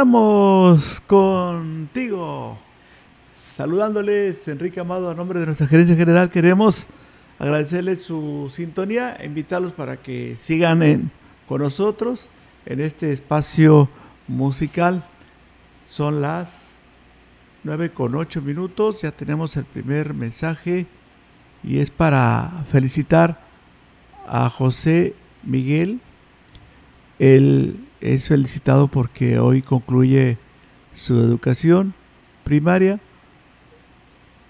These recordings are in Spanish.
Estamos contigo. Saludándoles, Enrique Amado, a nombre de nuestra gerencia general, queremos agradecerles su sintonía, invitarlos para que sigan con nosotros en este espacio musical. Son las 9 con 8 minutos, ya tenemos el primer mensaje y es para felicitar a José Miguel. El es felicitado porque hoy concluye su educación primaria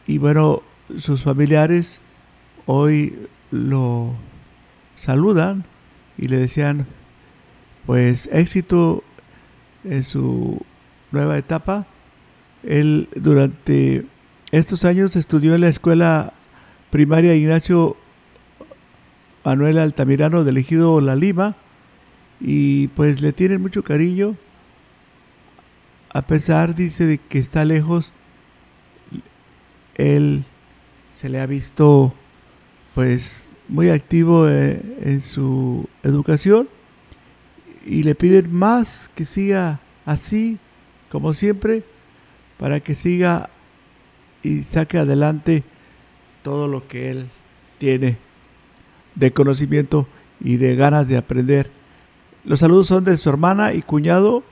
y bueno, sus familiares hoy lo saludan y le decían pues éxito en su nueva etapa. Él durante estos años estudió en la escuela primaria Ignacio Manuel Altamirano de Ejido La Lima y pues le tienen mucho cariño a pesar dice de que está lejos él se le ha visto pues muy activo eh, en su educación y le piden más que siga así como siempre para que siga y saque adelante todo lo que él tiene de conocimiento y de ganas de aprender. Los saludos son de su hermana y cuñado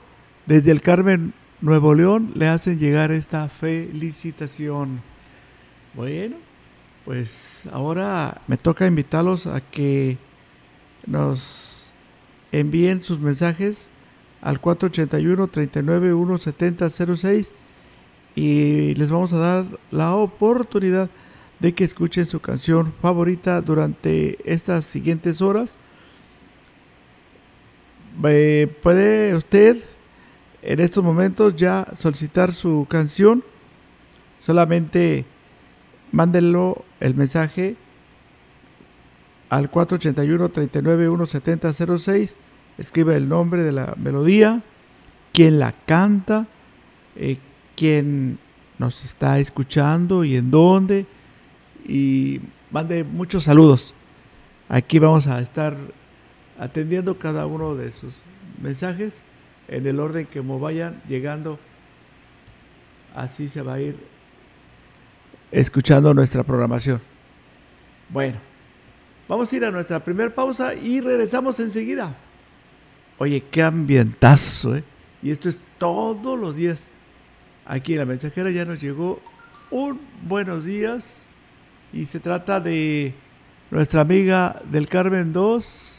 desde el Carmen Nuevo León. Le hacen llegar esta felicitación. Bueno, pues ahora me toca invitarlos a que nos envíen sus mensajes al 481 39 170 y les vamos a dar la oportunidad de que escuchen su canción favorita durante estas siguientes horas. Eh, puede usted en estos momentos ya solicitar su canción. Solamente mándenlo el mensaje al 481 39 170 06. Escribe el nombre de la melodía, quién la canta, eh, quién nos está escuchando y en dónde y mande muchos saludos. Aquí vamos a estar atendiendo cada uno de sus mensajes en el orden que vayan llegando. Así se va a ir escuchando nuestra programación. Bueno, vamos a ir a nuestra primera pausa y regresamos enseguida. Oye, qué ambientazo, ¿eh? Y esto es todos los días. Aquí en la mensajera ya nos llegó un buenos días y se trata de nuestra amiga del Carmen 2.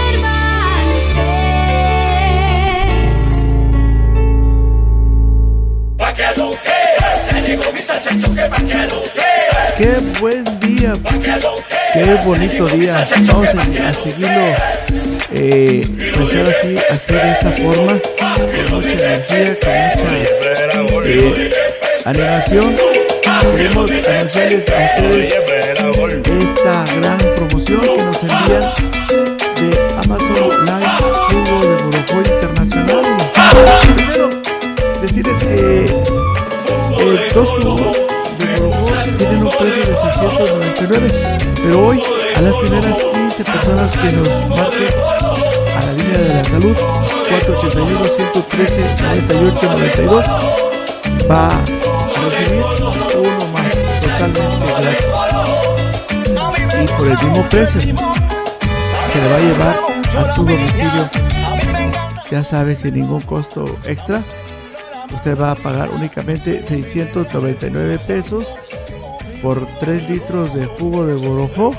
Qué buen día, qué bonito día. Vamos a, seguirlo, eh, pues ahora sí, así de esta forma, con mucha energía, con mucha eh, animación. Queremos anunciarles a ustedes esta gran promoción que nos envían dos jugos de Borobó tienen un precio de 699, pero hoy a las primeras 15 personas que nos marquen a la línea de la salud 481 113 98 92 va a recibir uno más totalmente gratis. Y por el mismo precio se le va a llevar a su domicilio ya sabe sin ningún costo extra usted va a pagar únicamente 699 pesos por 3 litros de jugo de borojo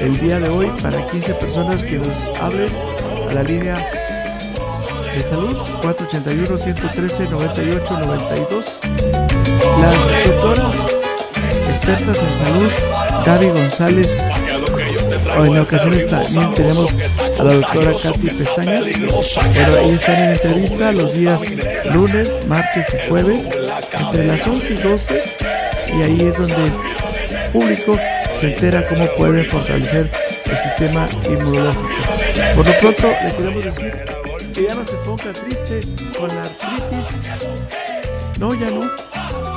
el día de hoy para 15 personas que nos hablen a la línea de salud 481 113 98 92 las doctoras expertas en salud Gaby González. O en ocasiones también tenemos a la doctora Katy Pestaña, pero ellos están en entrevista los días lunes, martes y jueves, entre las 11 y 12, y ahí es donde el público se entera cómo puede fortalecer el sistema inmunológico. Por lo pronto, le queremos decir que ya no se ponga triste con la artritis. No, ya no.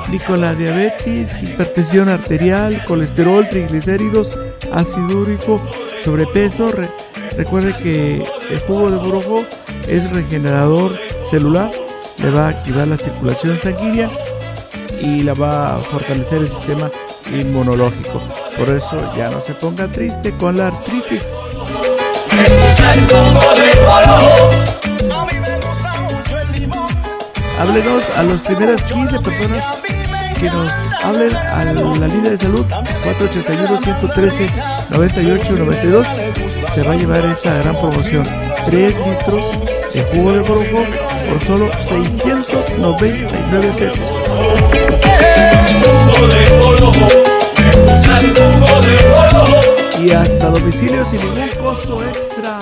Ni con la diabetes, hipertensión arterial, colesterol, triglicéridos, ácido úrico, sobrepeso. Recuerde que el jugo de borojo es regenerador celular, le va a activar la circulación sanguínea y la va a fortalecer el sistema inmunológico. Por eso ya no se ponga triste con la artritis. Háblenos a las primeras 15 personas que nos hablen a la línea de salud 481-113-9892. Se va a llevar esta gran promoción. 3 litros de jugo de borojó por solo 699 pesos. Y hasta domicilio sin ningún costo extra.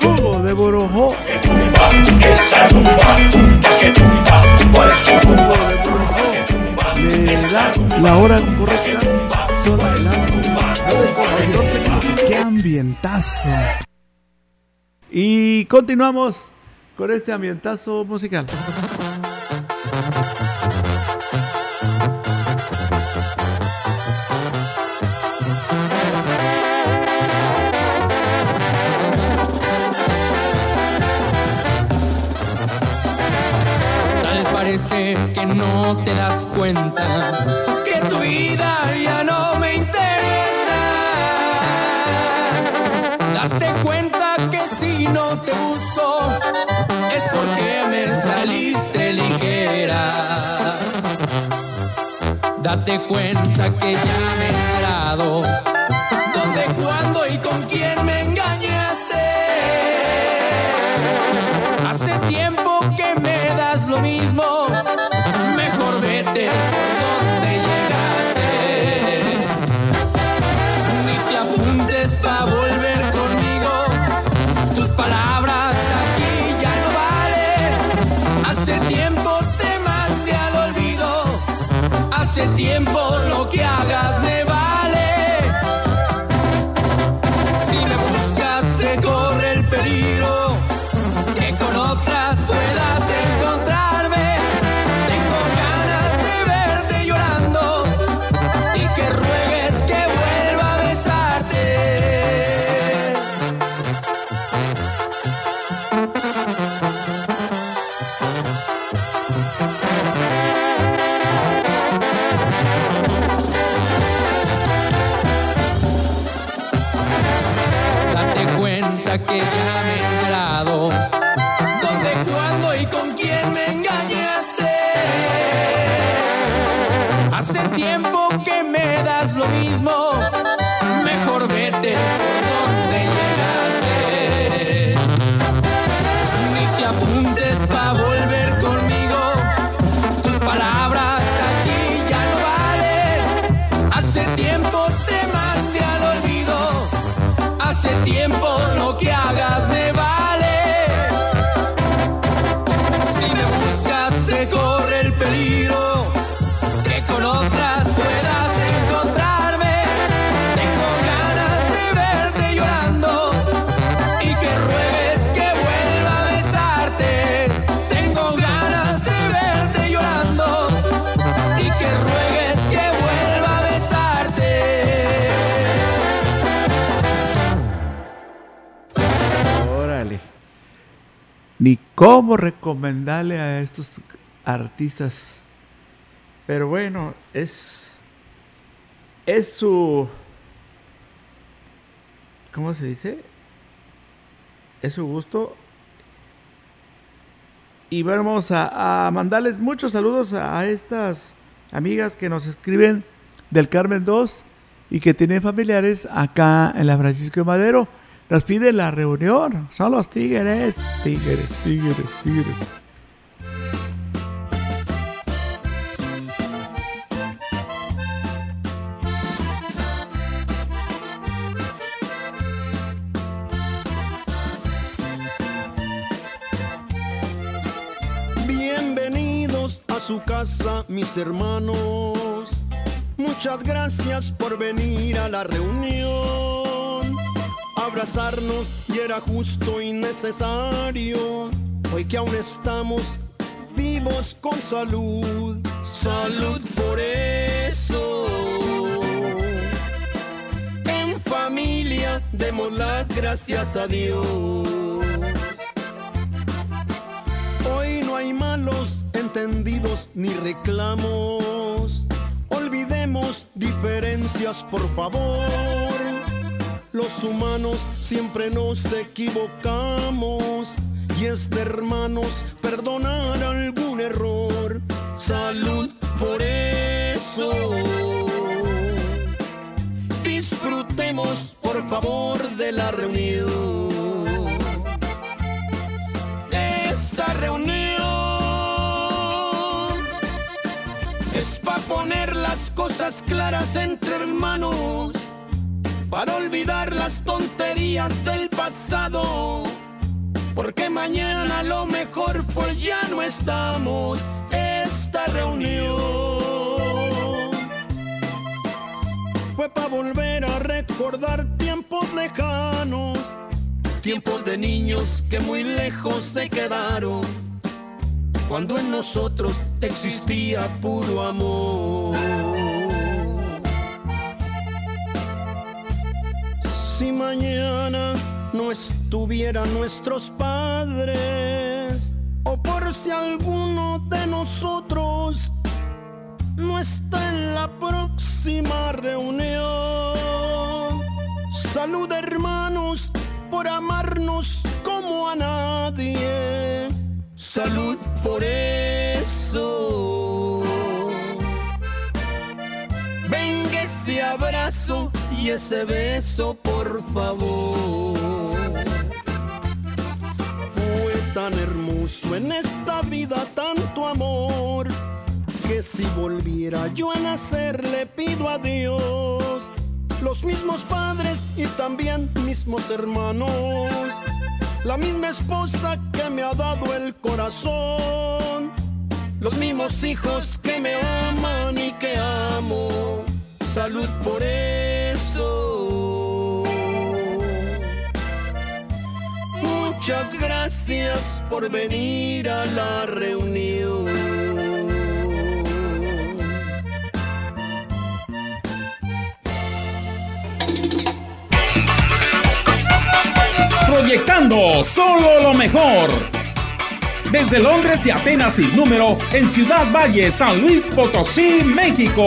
Jugo de borojó. Le da la hora correcta. Son ¡Qué ambientazo! Y continuamos con este ambientazo musical. Tal parece que no te das cuenta que tu vida ya no me no te busco es porque me saliste ligera. Date cuenta que ya me he enterado dónde, cuándo y con quién me engañaste. Hace tiempo que me das lo mismo. Mejor vete cómo recomendarle a estos artistas. Pero bueno, es. Es su. ¿Cómo se dice? Es su gusto. Y vamos a, a mandarles muchos saludos a estas amigas que nos escriben del Carmen 2 y que tienen familiares acá en la Francisco de Madero. Nos pide la reunión. Son los tigres. Tigres, tigres, tigres. Bienvenidos a su casa, mis hermanos. Muchas gracias por venir a la reunión. Abrazarnos y era justo y necesario. Hoy que aún estamos vivos con salud. Salud por eso. En familia demos las gracias a Dios. Hoy no hay malos entendidos ni reclamos. Olvidemos diferencias, por favor. Los humanos siempre nos equivocamos y es de hermanos perdonar algún error. Salud por eso. Disfrutemos por favor de la reunión. Esta reunión es para poner las cosas claras entre hermanos, para olvidar las tonterías del pasado porque mañana a lo mejor pues ya no estamos esta reunión. Fue para volver a recordar tiempos lejanos, tiempos de niños que muy lejos se quedaron, cuando en nosotros existía puro amor. Si mañana no estuvieran nuestros padres, o por si alguno de nosotros no está en la próxima reunión. Salud hermanos por amarnos como a nadie. Salud por eso. Venga ese abrazo y ese beso, por favor. Fue tan hermoso en esta vida tanto amor que si volviera yo a nacer le pido a Dios los mismos padres y también mismos hermanos, la misma esposa que me ha dado el corazón, los mismos hijos que me aman y que amo. Salud por Muchas gracias por venir a la reunión. Proyectando solo lo mejor. Desde Londres y Atenas sin número en Ciudad Valle, San Luis Potosí, México.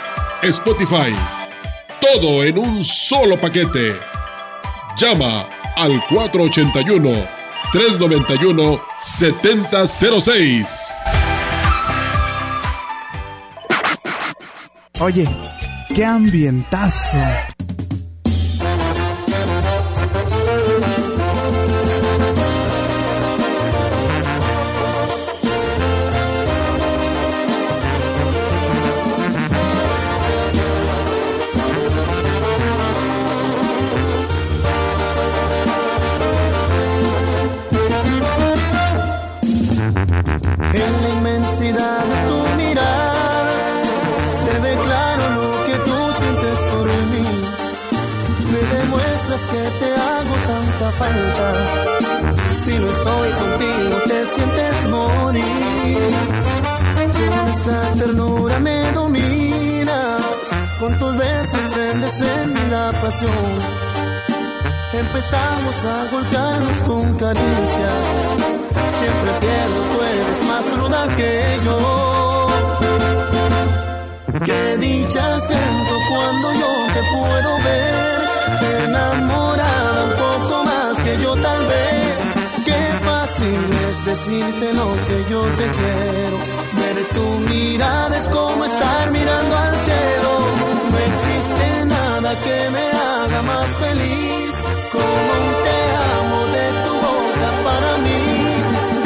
Spotify. Todo en un solo paquete. Llama al 481-391-7006. Oye, qué ambientazo. No estoy contigo te sientes morir. Con esa ternura me dominas, con tus besos prendes en la pasión. Empezamos a golpearnos con caricias. Siempre pierdo, tú eres más ruda que yo. Qué dicha siento cuando yo te puedo ver enamorada un poco más que yo tal vez. Fácil es decirte lo que yo te quiero. Ver tu mirada es como estar mirando al cielo. No existe nada que me haga más feliz como un te amo de tu boca para mí.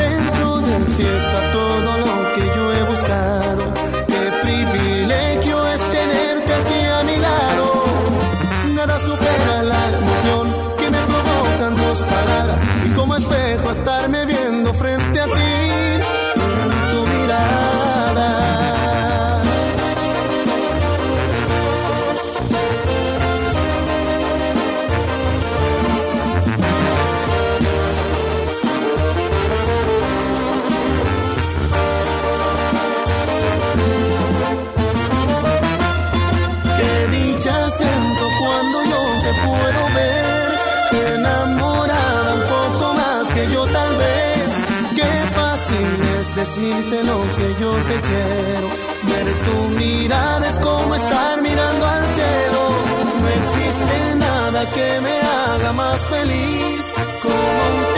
Dentro de ti está todo quiero. Ver tu mirada es como estar mirando al cielo. No existe nada que me haga más feliz como un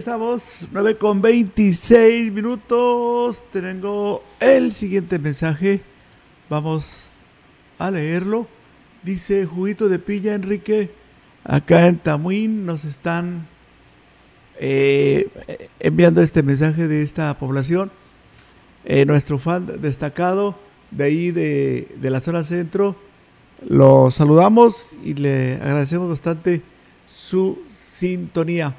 estamos, 9 con 26 minutos. Tengo el siguiente mensaje. Vamos a leerlo. Dice Juguito de Pilla Enrique. Acá en Tamuín nos están eh, enviando este mensaje de esta población. Eh, nuestro fan destacado de ahí de, de la zona centro. Lo saludamos y le agradecemos bastante su sintonía.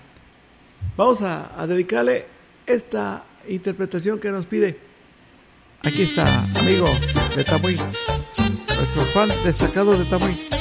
Vamos a, dedicarle esta interpretación que nos pide. Aquí está, amigo de Tamuín, nuestro fan destacado de Tamuín.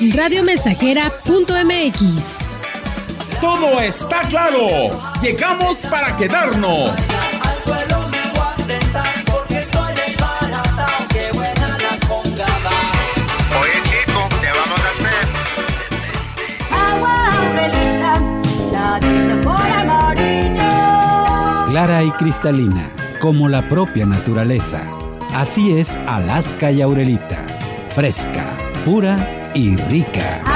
Radiomensajera.mx. todo está claro. Llegamos para quedarnos. Al suelo me voy a sentar porque estoy desbaratado. Qué buena la conga va. Oye chico, ¿qué vamos a hacer? Agua aurelita, ladita por amarillo. Clara y cristalina, como la propia naturaleza. Así es Alaska y Aurelita. Fresca, pura y rica.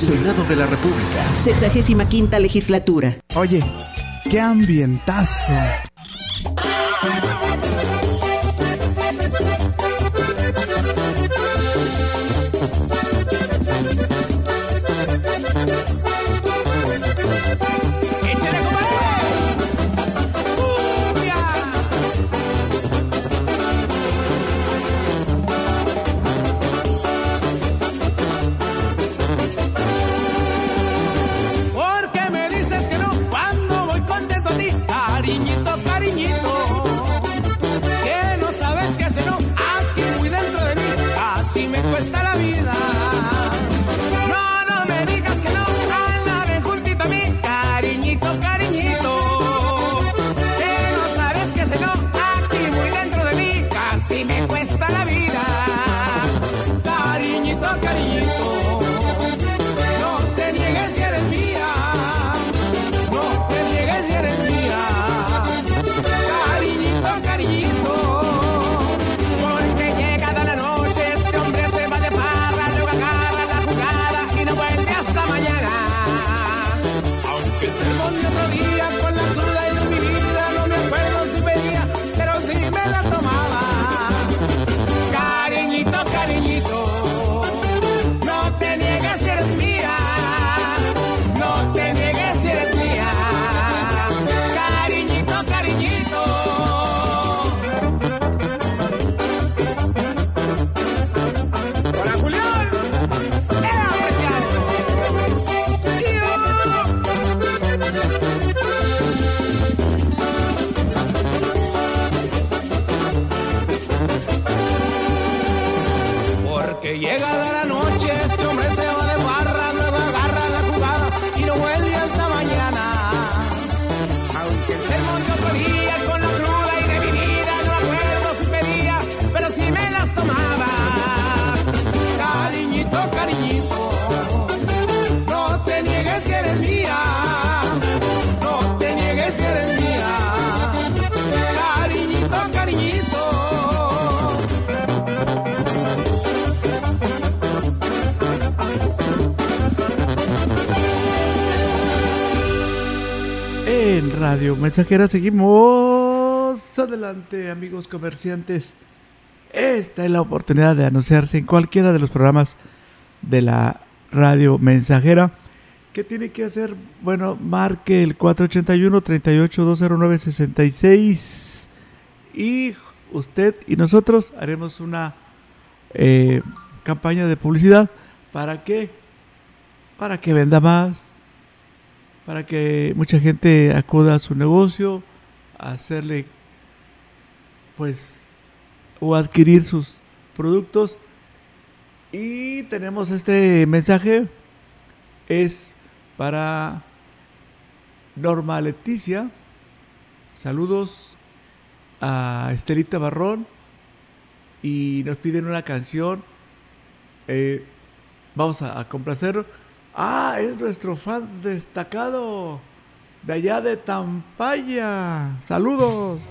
Senado de la República. 65 legislatura. Oye, qué ambientazo. Mensajera seguimos adelante, amigos comerciantes. Esta es la oportunidad de anunciarse en cualquiera de los programas de la Radio Mensajera. ¿Qué tiene que hacer? Bueno, marque el 481-38-209-66 y usted y nosotros haremos una eh, campaña de publicidad. ¿Para qué? Para que venda más, para que mucha gente acuda a su negocio, a hacerle, pues, o adquirir sus productos. Y tenemos este mensaje, es para Norma Leticia. Saludos a Estelita Barrón y nos piden una canción. Eh, vamos a, a. Ah, es nuestro fan destacado de allá de Tampaya. Saludos.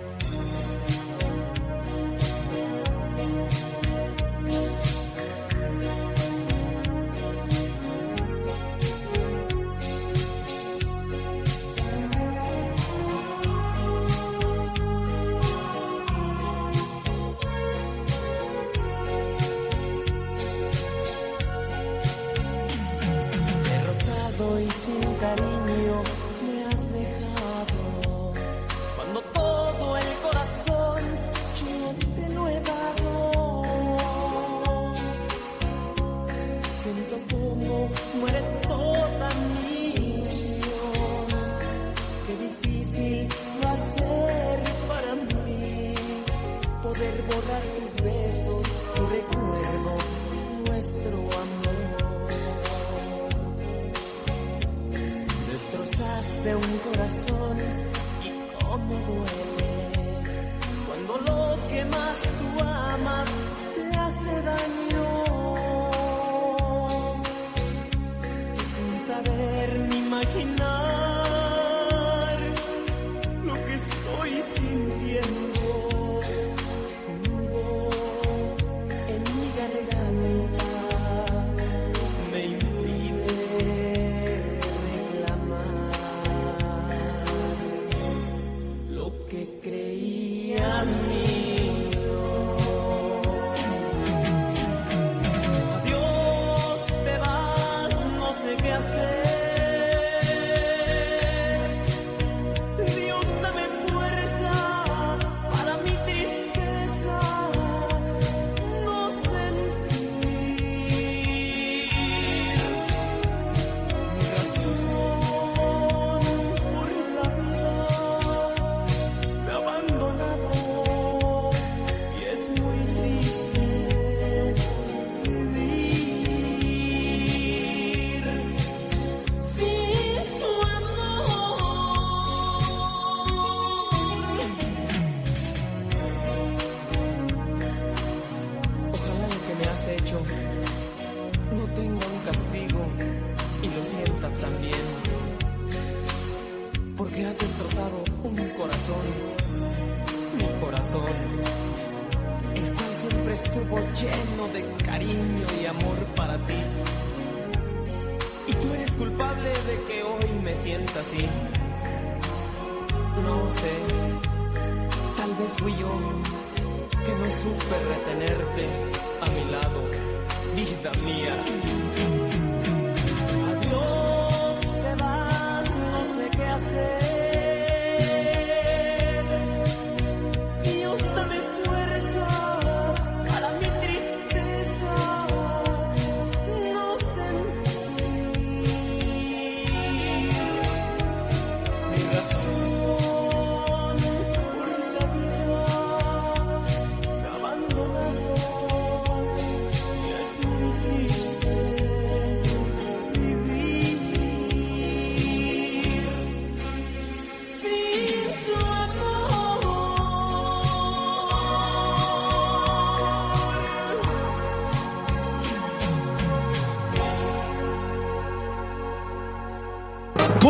me.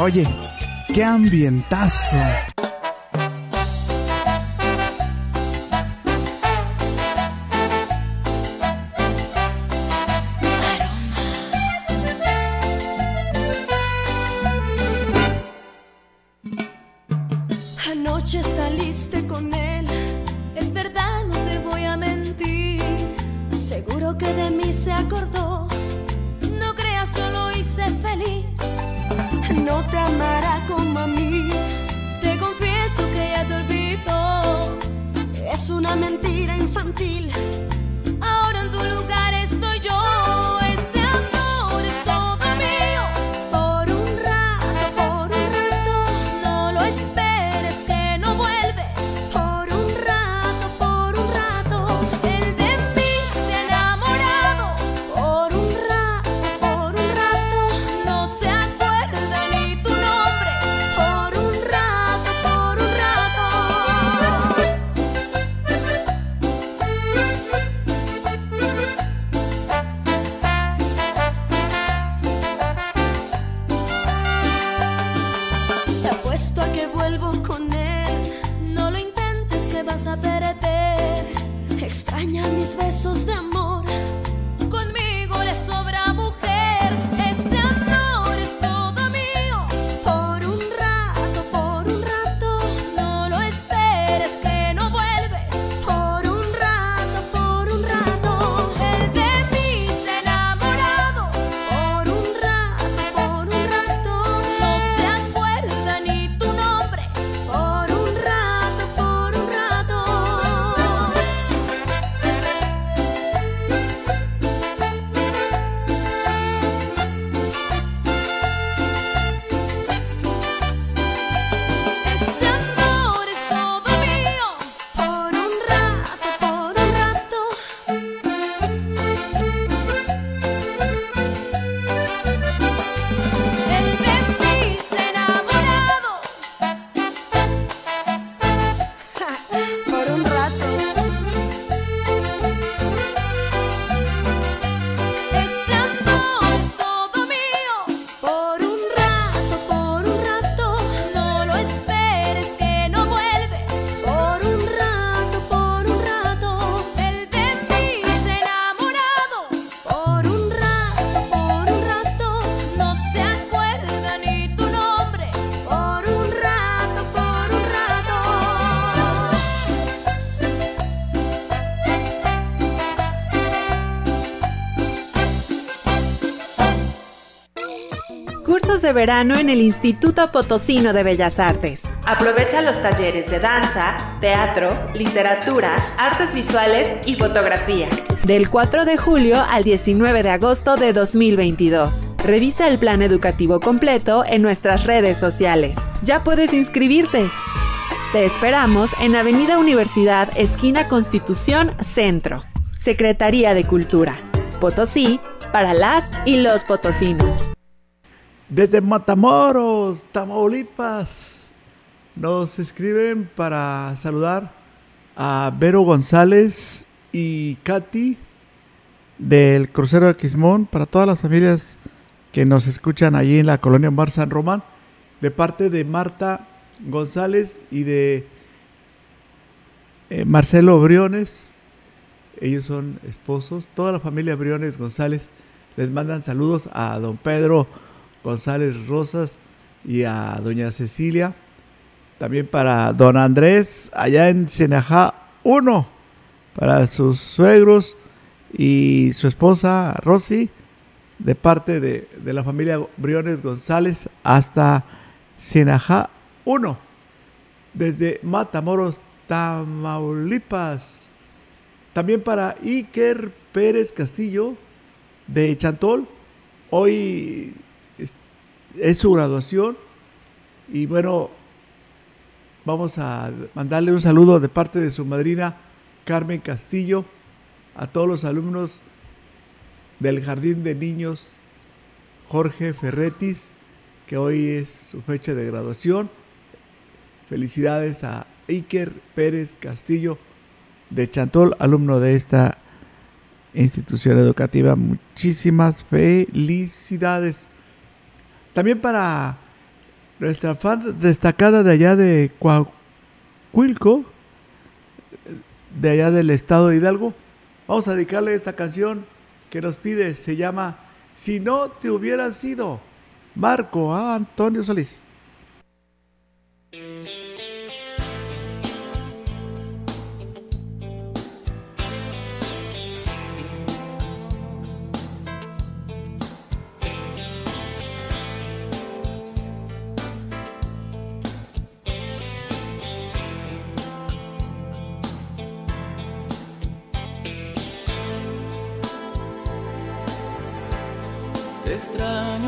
Oye, qué ambientazo. Anoche saliste con él. Es verdad, no te voy a mentir. Seguro que de mí se acordó. No creas, yo lo hice feliz. No te amará como a mí. Te confieso que ya te olvidó. Es una mentira infantil. Verano en el Instituto Potosino de Bellas Artes. Aprovecha los talleres de danza, teatro, literatura, artes visuales y fotografía. Del 4 de julio al 19 de agosto de 2022. Revisa el plan educativo completo en nuestras redes sociales. Ya puedes inscribirte. Te esperamos en Avenida Universidad, esquina Constitución, Centro. Secretaría de Cultura. Potosí, para las y los potosinos. Desde Matamoros, Tamaulipas, nos escriben para saludar a Vero González y Katy del crucero de Quismón, para todas las familias que nos escuchan allí en la colonia Mar San Román, de parte de Marta González y de eh, Marcelo Briones. Ellos son esposos. Toda la familia Briones González les mandan saludos a don Pedro González Rosas y a doña Cecilia. También para don Andrés, allá en Senajá 1, para sus suegros y su esposa Rosy, de parte de, de la familia Briones González hasta Senajá 1, desde Matamoros, Tamaulipas. También para Iker Pérez Castillo, de Chantol. Hoy es, su graduación Y bueno, vamos a mandarle un saludo de parte de su madrina Carmen Castillo a todos los alumnos del Jardín de Niños Jorge Ferretis, que hoy es su fecha de graduación. Felicidades a Iker Pérez Castillo de Chantol, alumno de esta institución educativa. Muchísimas felicidades. También para nuestra fan destacada de allá de Coahuilco, de allá del estado de Hidalgo, vamos a dedicarle esta canción que nos pide, se llama Si no te hubiera sido, Marco a Antonio Solís.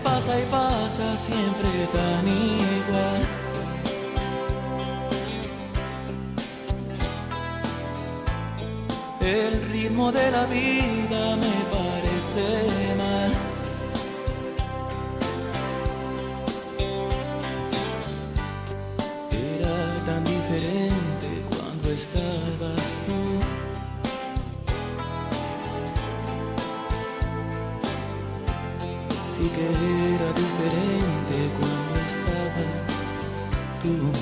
Pasa y pasa siempre tan igual. El ritmo de la vida me parece mal. Tú.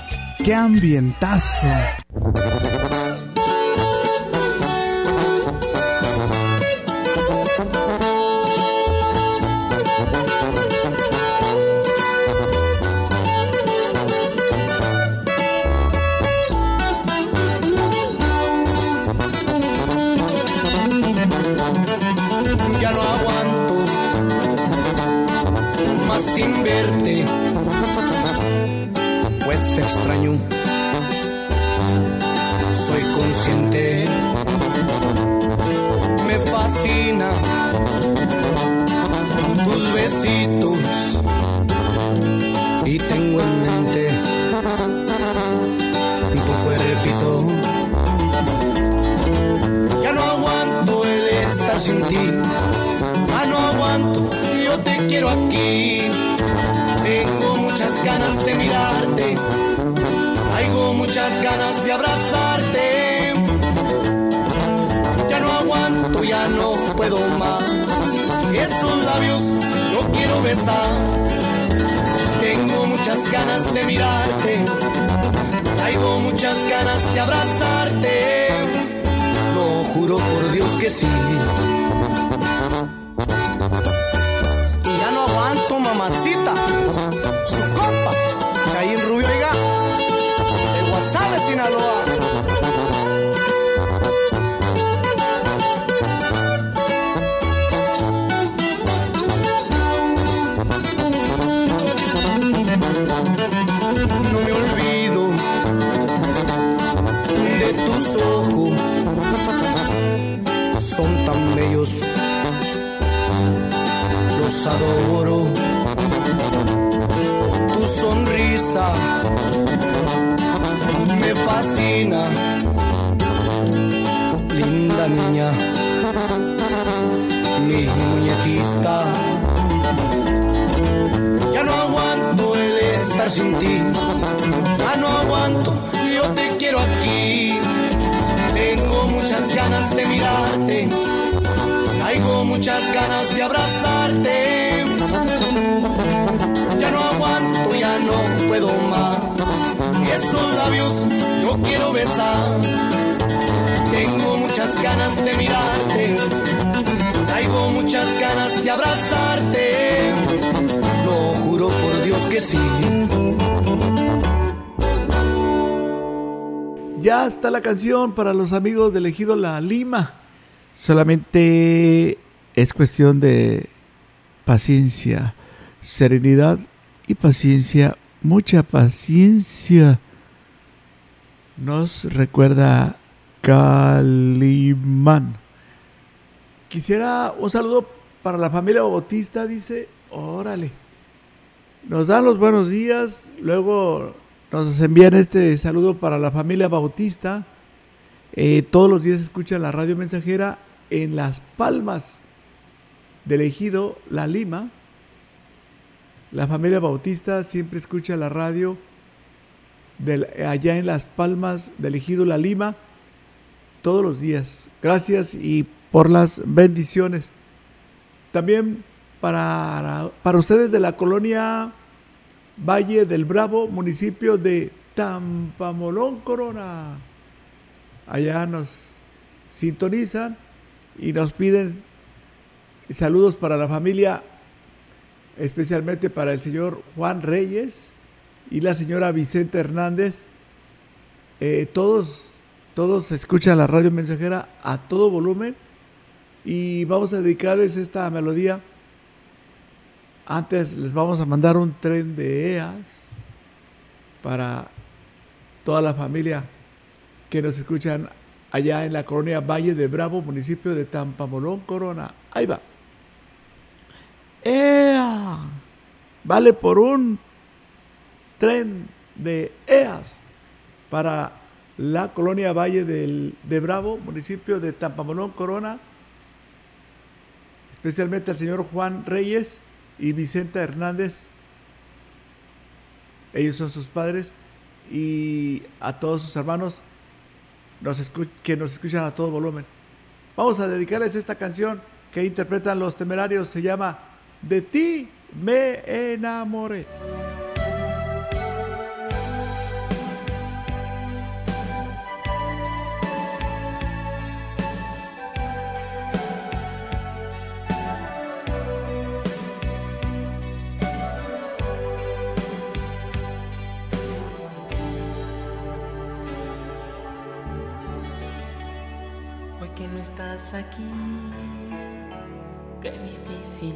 qué ambientazo. Quiero aquí. Tengo muchas ganas de mirarte. Traigo muchas ganas de abrazarte. Ya no aguanto, ya no puedo más. Esos labios yo quiero besar. Tengo muchas ganas de mirarte. Traigo muchas ganas de abrazarte. Lo juro por Dios que sí. Me fascina, linda niña, mi muñequita. Ya no aguanto el estar sin ti. Ya no aguanto, yo te quiero aquí. Tengo muchas ganas de mirarte. Traigo muchas ganas de abrazarte. Labios yo quiero besar. Tengo muchas ganas de mirarte. Traigo muchas ganas de abrazarte. Lo juro por Dios que sí. Ya está la canción para los amigos del Ejido La Lima. Solamente es cuestión de paciencia, serenidad y paciencia, mucha paciencia. Nos recuerda Calimán. Quisiera un saludo para la familia Bautista, dice, órale. Nos dan los buenos días, luego nos envían este saludo para la familia Bautista. Eh, todos los días escuchan la radio mensajera en Las Palmas del Ejido La Lima. La familia Bautista siempre escucha la radio allá en Las Palmas del Ejido La Lima todos los días. Gracias y por las bendiciones. También para, para ustedes de la colonia Valle del Bravo, municipio de Tampamolón, Corona. Allá nos sintonizan y nos piden saludos para la familia, especialmente para el señor Juan Reyes y la señora Vicente Hernández. Eh, todos, todos escuchan la radio mensajera a todo volumen y vamos a dedicarles esta melodía. Antes les vamos a mandar un tren de EAS para toda la familia que nos escuchan allá en la colonia Valle de Bravo, municipio de Tampamolón, Corona. Ahí va. ¡Ea! Vale por un tren de EAS para la colonia Valle del, de Bravo, municipio de Tampamolón, Corona, especialmente al señor Juan Reyes y Vicenta Hernández. Ellos son sus padres y a todos sus hermanos nos que nos escuchan a todo volumen. Vamos a dedicarles esta canción que interpretan los temerarios. Se llama De ti me enamoré. Aquí, qué difícil.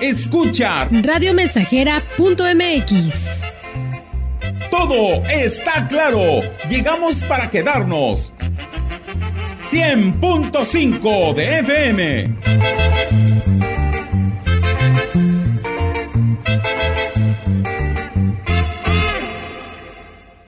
escucha Radiomensajera.mx. Todo está claro. Llegamos para quedarnos. 100.5 de FM.